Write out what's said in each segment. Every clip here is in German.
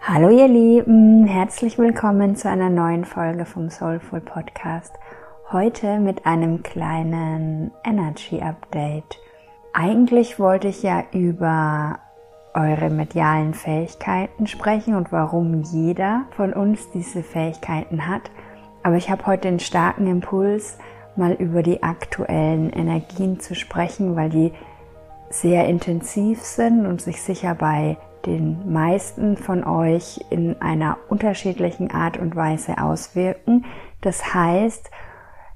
Hallo ihr Lieben, herzlich willkommen zu einer neuen Folge vom Soulful Podcast. Heute mit einem kleinen Energy Update. Eigentlich wollte ich ja über eure medialen Fähigkeiten sprechen und warum jeder von uns diese Fähigkeiten hat. Aber ich habe heute den starken Impuls, mal über die aktuellen Energien zu sprechen, weil die sehr intensiv sind und sich sicher bei den meisten von euch in einer unterschiedlichen Art und Weise auswirken. Das heißt,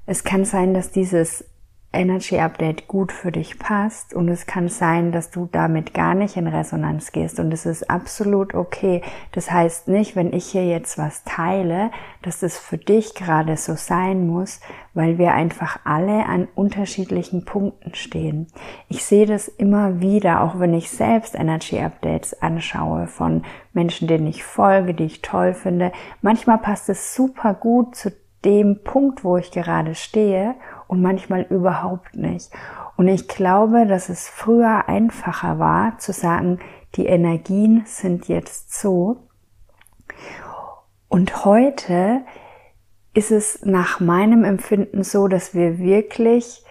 es kann sein, dass dieses Energy Update gut für dich passt und es kann sein, dass du damit gar nicht in Resonanz gehst und es ist absolut okay. Das heißt nicht, wenn ich hier jetzt was teile, dass das für dich gerade so sein muss, weil wir einfach alle an unterschiedlichen Punkten stehen. Ich sehe das immer wieder, auch wenn ich selbst Energy Updates anschaue von Menschen, denen ich folge, die ich toll finde. Manchmal passt es super gut zu dem Punkt, wo ich gerade stehe und manchmal überhaupt nicht. Und ich glaube, dass es früher einfacher war zu sagen, die Energien sind jetzt so. Und heute ist es nach meinem Empfinden so, dass wir wirklich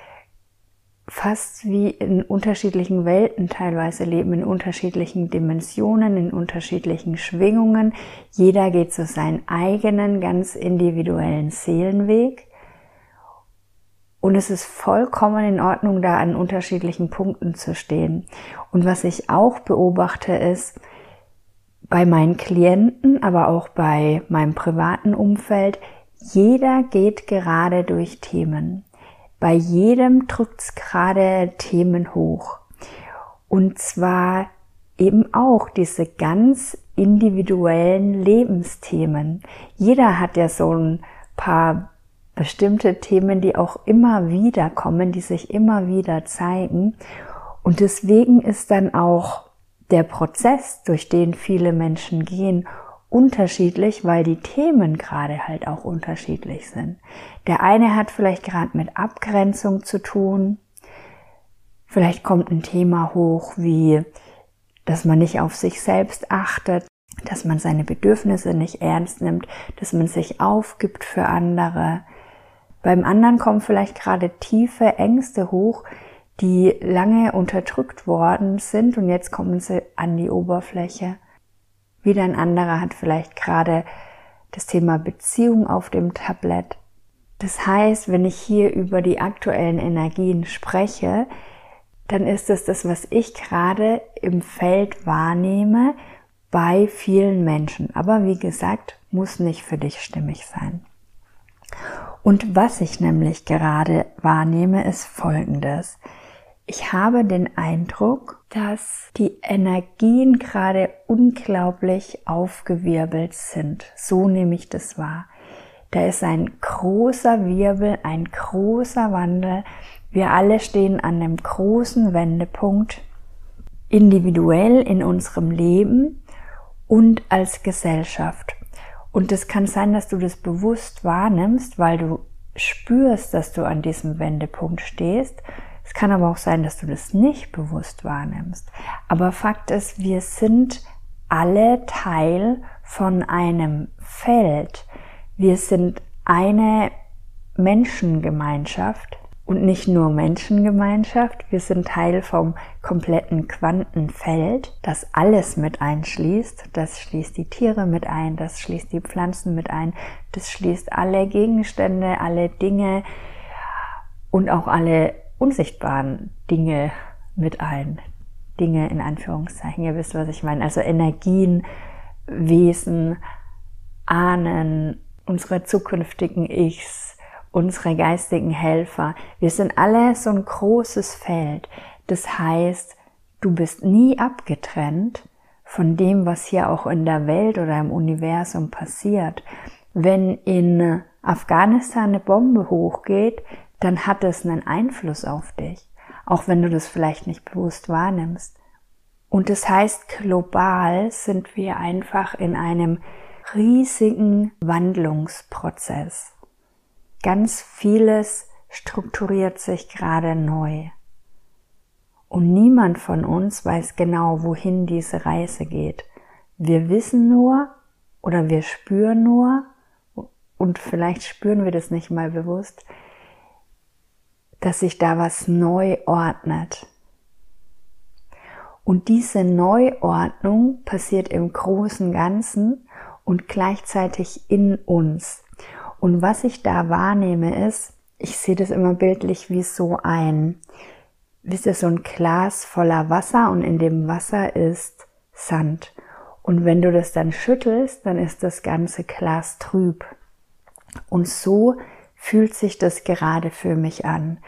fast wie in unterschiedlichen Welten teilweise leben, in unterschiedlichen Dimensionen, in unterschiedlichen Schwingungen. Jeder geht so seinen eigenen, ganz individuellen Seelenweg. Und es ist vollkommen in Ordnung, da an unterschiedlichen Punkten zu stehen. Und was ich auch beobachte ist, bei meinen Klienten, aber auch bei meinem privaten Umfeld, jeder geht gerade durch Themen. Bei jedem drückt's gerade Themen hoch. Und zwar eben auch diese ganz individuellen Lebensthemen. Jeder hat ja so ein paar bestimmte Themen, die auch immer wieder kommen, die sich immer wieder zeigen. Und deswegen ist dann auch der Prozess, durch den viele Menschen gehen, unterschiedlich, weil die Themen gerade halt auch unterschiedlich sind. Der eine hat vielleicht gerade mit Abgrenzung zu tun. Vielleicht kommt ein Thema hoch wie, dass man nicht auf sich selbst achtet, dass man seine Bedürfnisse nicht ernst nimmt, dass man sich aufgibt für andere. Beim anderen kommen vielleicht gerade tiefe Ängste hoch, die lange unterdrückt worden sind und jetzt kommen sie an die Oberfläche. Wieder ein anderer hat vielleicht gerade das Thema Beziehung auf dem Tablett. Das heißt, wenn ich hier über die aktuellen Energien spreche, dann ist es das, was ich gerade im Feld wahrnehme bei vielen Menschen. Aber wie gesagt, muss nicht für dich stimmig sein. Und was ich nämlich gerade wahrnehme, ist Folgendes. Ich habe den Eindruck, dass die Energien gerade unglaublich aufgewirbelt sind. So nehme ich das wahr. Da ist ein großer Wirbel, ein großer Wandel. Wir alle stehen an einem großen Wendepunkt, individuell in unserem Leben und als Gesellschaft. Und es kann sein, dass du das bewusst wahrnimmst, weil du spürst, dass du an diesem Wendepunkt stehst es kann aber auch sein, dass du das nicht bewusst wahrnimmst. Aber Fakt ist, wir sind alle Teil von einem Feld. Wir sind eine Menschengemeinschaft und nicht nur Menschengemeinschaft. Wir sind Teil vom kompletten Quantenfeld, das alles mit einschließt. Das schließt die Tiere mit ein, das schließt die Pflanzen mit ein, das schließt alle Gegenstände, alle Dinge und auch alle unsichtbaren Dinge mit ein. Dinge in Anführungszeichen, ihr wisst, was ich meine. Also Energien, Wesen, Ahnen, unsere zukünftigen Ichs, unsere geistigen Helfer. Wir sind alle so ein großes Feld. Das heißt, du bist nie abgetrennt von dem, was hier auch in der Welt oder im Universum passiert. Wenn in Afghanistan eine Bombe hochgeht, dann hat es einen Einfluss auf dich, auch wenn du das vielleicht nicht bewusst wahrnimmst. Und das heißt, global sind wir einfach in einem riesigen Wandlungsprozess. Ganz vieles strukturiert sich gerade neu. Und niemand von uns weiß genau, wohin diese Reise geht. Wir wissen nur oder wir spüren nur, und vielleicht spüren wir das nicht mal bewusst, dass sich da was neu ordnet. Und diese Neuordnung passiert im großen Ganzen und gleichzeitig in uns. Und was ich da wahrnehme ist, ich sehe das immer bildlich wie so ein, wisst ihr, so ein Glas voller Wasser und in dem Wasser ist Sand. Und wenn du das dann schüttelst, dann ist das ganze Glas trüb. Und so fühlt sich das gerade für mich an,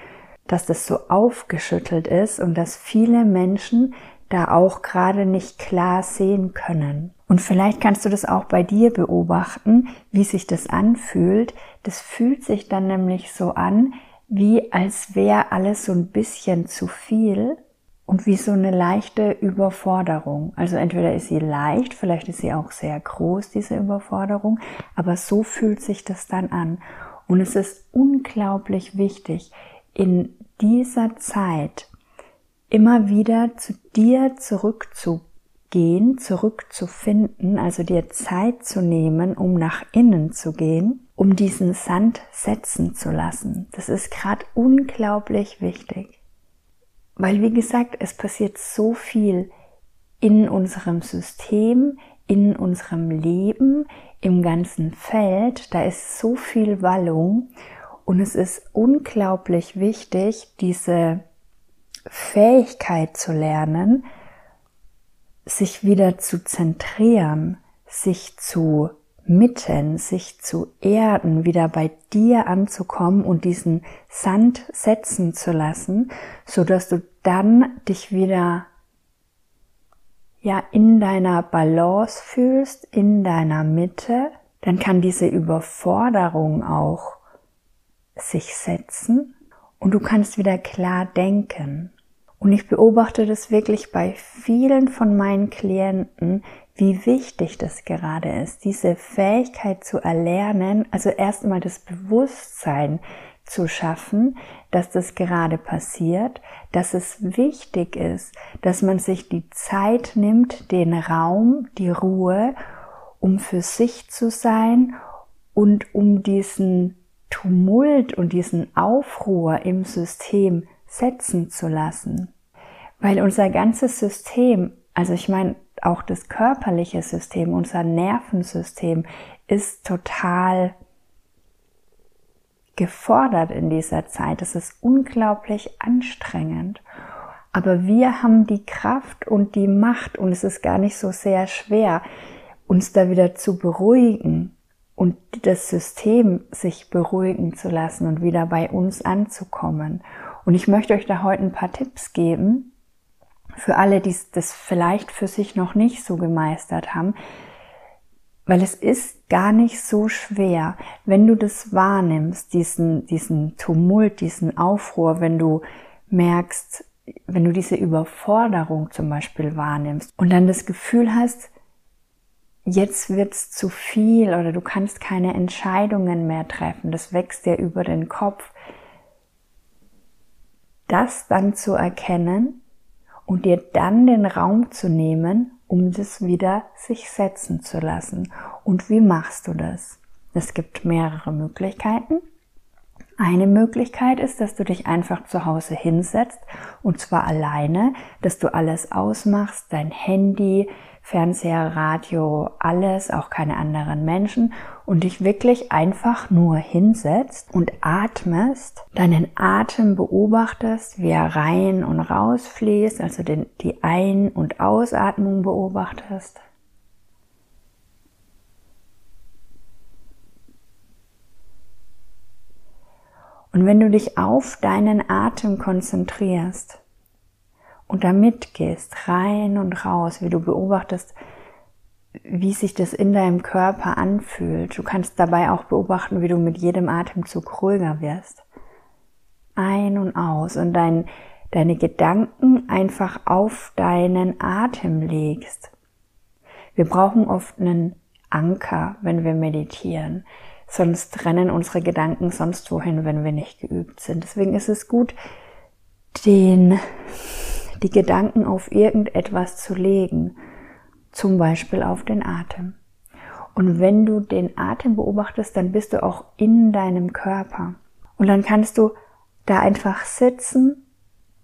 dass das so aufgeschüttelt ist und dass viele Menschen da auch gerade nicht klar sehen können. Und vielleicht kannst du das auch bei dir beobachten, wie sich das anfühlt. Das fühlt sich dann nämlich so an, wie als wäre alles so ein bisschen zu viel und wie so eine leichte Überforderung. Also entweder ist sie leicht, vielleicht ist sie auch sehr groß, diese Überforderung, aber so fühlt sich das dann an. Und es ist unglaublich wichtig, in dieser Zeit immer wieder zu dir zurückzugehen, zurückzufinden, also dir Zeit zu nehmen, um nach innen zu gehen, um diesen Sand setzen zu lassen. Das ist gerade unglaublich wichtig. Weil, wie gesagt, es passiert so viel in unserem System, in unserem Leben, im ganzen Feld. Da ist so viel Wallung und es ist unglaublich wichtig, diese Fähigkeit zu lernen, sich wieder zu zentrieren, sich zu mitten, sich zu erden, wieder bei dir anzukommen und diesen Sand setzen zu lassen, so dass du dann dich wieder ja in deiner Balance fühlst, in deiner Mitte, dann kann diese Überforderung auch sich setzen und du kannst wieder klar denken. Und ich beobachte das wirklich bei vielen von meinen Klienten, wie wichtig das gerade ist, diese Fähigkeit zu erlernen, also erstmal das Bewusstsein zu schaffen, dass das gerade passiert, dass es wichtig ist, dass man sich die Zeit nimmt, den Raum, die Ruhe, um für sich zu sein und um diesen Tumult und diesen Aufruhr im System setzen zu lassen. Weil unser ganzes System, also ich meine, auch das körperliche System, unser Nervensystem ist total gefordert in dieser Zeit. Es ist unglaublich anstrengend. Aber wir haben die Kraft und die Macht und es ist gar nicht so sehr schwer, uns da wieder zu beruhigen und das System sich beruhigen zu lassen und wieder bei uns anzukommen. Und ich möchte euch da heute ein paar Tipps geben, für alle, die das vielleicht für sich noch nicht so gemeistert haben, weil es ist gar nicht so schwer, wenn du das wahrnimmst, diesen, diesen Tumult, diesen Aufruhr, wenn du merkst, wenn du diese Überforderung zum Beispiel wahrnimmst und dann das Gefühl hast, jetzt wird's zu viel oder du kannst keine Entscheidungen mehr treffen, das wächst dir über den Kopf, das dann zu erkennen und dir dann den Raum zu nehmen, um das wieder sich setzen zu lassen. Und wie machst du das? Es gibt mehrere Möglichkeiten. Eine Möglichkeit ist, dass du dich einfach zu Hause hinsetzt und zwar alleine, dass du alles ausmachst, dein Handy, Fernseher, Radio, alles, auch keine anderen Menschen und dich wirklich einfach nur hinsetzt und atmest, deinen Atem beobachtest, wie er rein und raus fließt, also den, die Ein- und Ausatmung beobachtest. Und wenn du dich auf deinen Atem konzentrierst, und da mitgehst, rein und raus, wie du beobachtest, wie sich das in deinem Körper anfühlt. Du kannst dabei auch beobachten, wie du mit jedem Atemzug ruhiger wirst. Ein und aus und dein, deine Gedanken einfach auf deinen Atem legst. Wir brauchen oft einen Anker, wenn wir meditieren. Sonst rennen unsere Gedanken sonst wohin, wenn wir nicht geübt sind. Deswegen ist es gut, den die Gedanken auf irgendetwas zu legen. zum Beispiel auf den Atem. Und wenn du den Atem beobachtest, dann bist du auch in deinem Körper. Und dann kannst du da einfach sitzen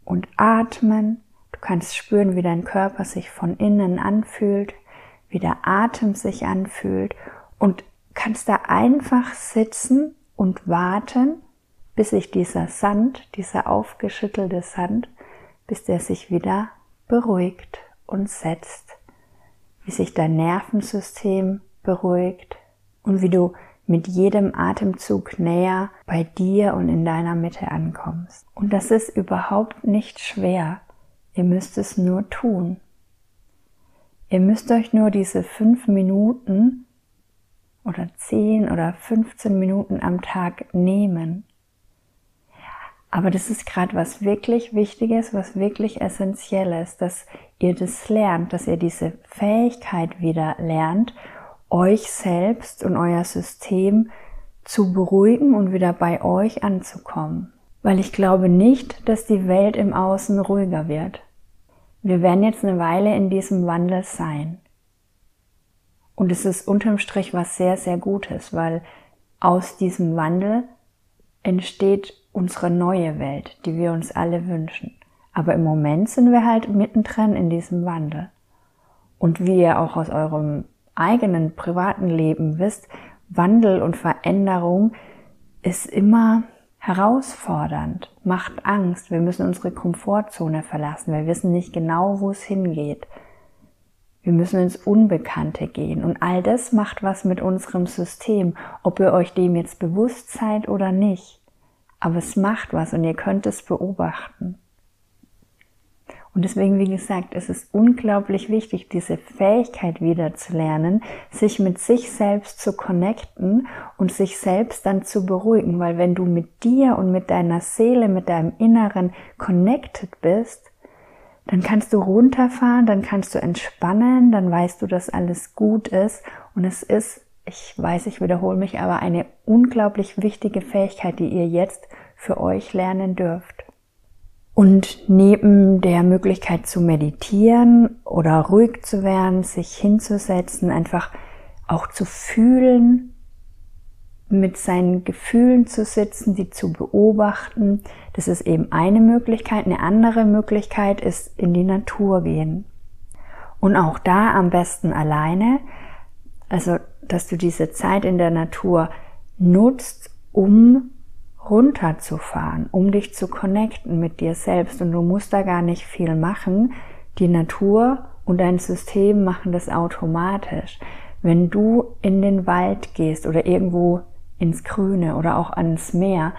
und atmen. Du kannst spüren, wie dein Körper sich von innen anfühlt, wie der Atem sich anfühlt und kannst da einfach sitzen und warten, bis sich dieser Sand, dieser aufgeschüttelte Sand, bis der sich wieder beruhigt und setzt, wie sich dein Nervensystem beruhigt und wie du mit jedem Atemzug näher bei dir und in deiner Mitte ankommst. Und das ist überhaupt nicht schwer. Ihr müsst es nur tun. Ihr müsst euch nur diese fünf Minuten oder zehn oder 15 Minuten am Tag nehmen. Aber das ist gerade was wirklich Wichtiges, was wirklich Essentielles, dass ihr das lernt, dass ihr diese Fähigkeit wieder lernt euch selbst und euer System zu beruhigen und wieder bei euch anzukommen. Weil ich glaube nicht, dass die Welt im Außen ruhiger wird. Wir werden jetzt eine Weile in diesem Wandel sein. Und es ist unterm Strich was sehr, sehr Gutes, weil aus diesem Wandel entsteht unsere neue Welt, die wir uns alle wünschen. Aber im Moment sind wir halt mittendrin in diesem Wandel. Und wie ihr auch aus eurem eigenen privaten Leben wisst, Wandel und Veränderung ist immer herausfordernd, macht Angst. Wir müssen unsere Komfortzone verlassen. Wir wissen nicht genau, wo es hingeht. Wir müssen ins Unbekannte gehen. Und all das macht was mit unserem System, ob ihr euch dem jetzt bewusst seid oder nicht. Aber es macht was und ihr könnt es beobachten. Und deswegen, wie gesagt, es ist unglaublich wichtig, diese Fähigkeit wieder zu lernen, sich mit sich selbst zu connecten und sich selbst dann zu beruhigen, weil wenn du mit dir und mit deiner Seele, mit deinem Inneren connected bist, dann kannst du runterfahren, dann kannst du entspannen, dann weißt du, dass alles gut ist und es ist, ich weiß, ich wiederhole mich, aber eine unglaublich wichtige Fähigkeit, die ihr jetzt für euch lernen dürft. Und neben der Möglichkeit zu meditieren oder ruhig zu werden, sich hinzusetzen, einfach auch zu fühlen, mit seinen Gefühlen zu sitzen, die zu beobachten, das ist eben eine Möglichkeit. Eine andere Möglichkeit ist in die Natur gehen. Und auch da am besten alleine, also dass du diese Zeit in der Natur nutzt, um runterzufahren, um dich zu connecten mit dir selbst. Und du musst da gar nicht viel machen. Die Natur und dein System machen das automatisch. Wenn du in den Wald gehst oder irgendwo ins Grüne oder auch ans Meer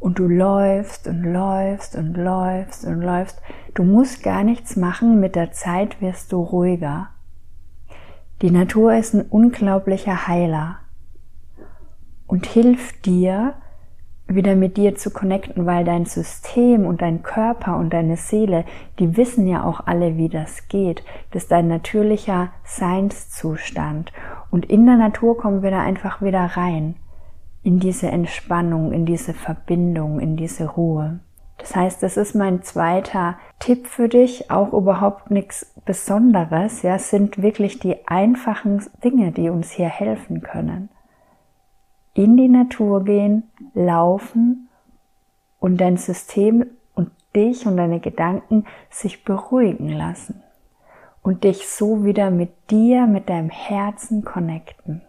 und du läufst und läufst und läufst und läufst, du musst gar nichts machen, mit der Zeit wirst du ruhiger. Die Natur ist ein unglaublicher Heiler und hilft dir, wieder mit dir zu connecten, weil dein System und dein Körper und deine Seele, die wissen ja auch alle, wie das geht. Das ist dein natürlicher Seinszustand. Und in der Natur kommen wir da einfach wieder rein. In diese Entspannung, in diese Verbindung, in diese Ruhe. Das heißt, das ist mein zweiter Tipp für dich, auch überhaupt nichts Besonderes, ja, sind wirklich die einfachen Dinge, die uns hier helfen können in die Natur gehen, laufen und dein System und dich und deine Gedanken sich beruhigen lassen und dich so wieder mit dir, mit deinem Herzen connecten.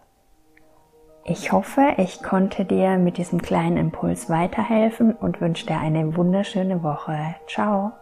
Ich hoffe, ich konnte dir mit diesem kleinen Impuls weiterhelfen und wünsche dir eine wunderschöne Woche. Ciao!